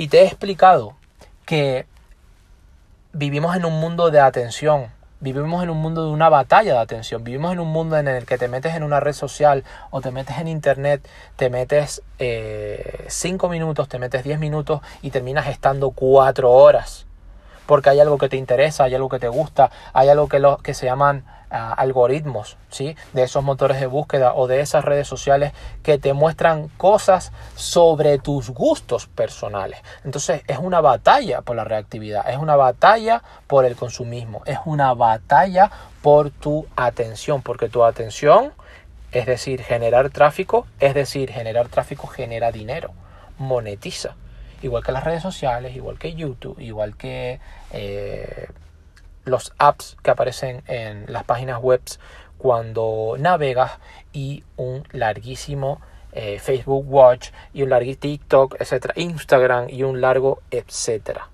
Y te he explicado que vivimos en un mundo de atención, vivimos en un mundo de una batalla de atención, vivimos en un mundo en el que te metes en una red social o te metes en internet, te metes 5 eh, minutos, te metes 10 minutos y terminas estando 4 horas. Porque hay algo que te interesa, hay algo que te gusta, hay algo que, que se llaman algoritmos, ¿sí? De esos motores de búsqueda o de esas redes sociales que te muestran cosas sobre tus gustos personales. Entonces es una batalla por la reactividad, es una batalla por el consumismo, es una batalla por tu atención, porque tu atención, es decir, generar tráfico, es decir, generar tráfico genera dinero, monetiza. Igual que las redes sociales, igual que YouTube, igual que... Eh, los apps que aparecen en las páginas web cuando navegas y un larguísimo eh, Facebook Watch y un larguísimo TikTok, etcétera, Instagram y un largo etcétera.